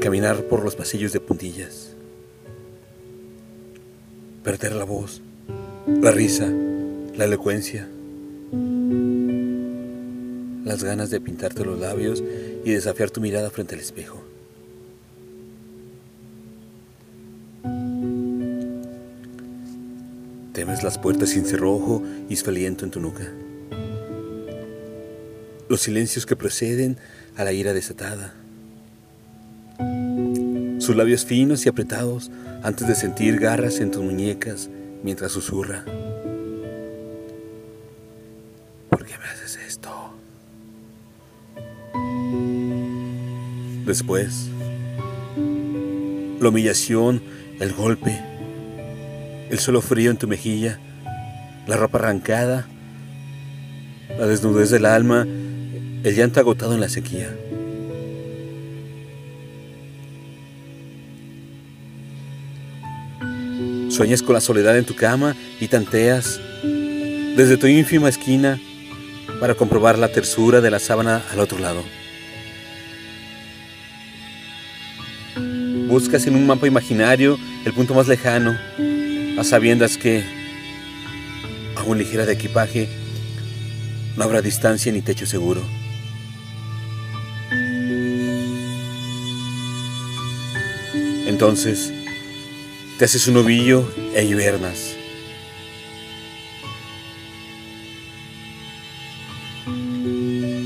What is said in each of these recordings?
caminar por los pasillos de puntillas, perder la voz, la risa, la elocuencia, las ganas de pintarte los labios y desafiar tu mirada frente al espejo. Temes las puertas sin cerrojo y esfaliento en tu nuca. Los silencios que proceden a la ira desatada. Sus labios finos y apretados antes de sentir garras en tus muñecas mientras susurra. ¿Por qué me haces esto? Después, la humillación, el golpe, el suelo frío en tu mejilla, la ropa arrancada, la desnudez del alma, el llanto agotado en la sequía. Sueñas con la soledad en tu cama y tanteas desde tu ínfima esquina para comprobar la tersura de la sábana al otro lado. Buscas en un mapa imaginario el punto más lejano, a sabiendas que, aún ligera de equipaje, no habrá distancia ni techo seguro. Entonces, te haces un ovillo e hibernas.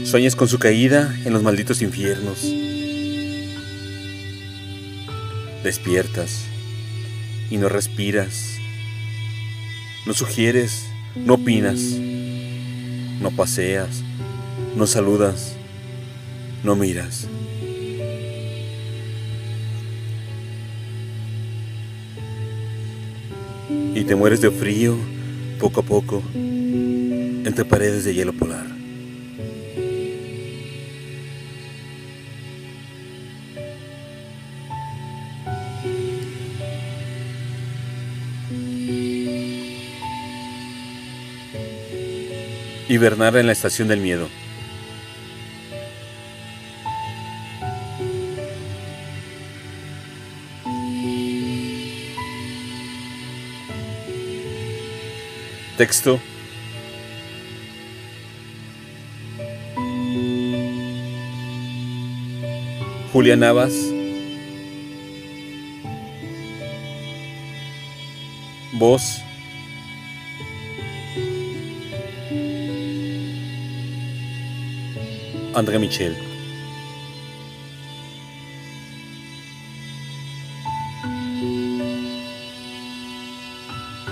Sueñas con su caída en los malditos infiernos. Despiertas y no respiras. No sugieres, no opinas, no paseas, no saludas, no miras. Y te mueres de frío poco a poco entre paredes de hielo polar. Hibernar en la estación del miedo. Texto. Julia Navas. Voz. André Michel.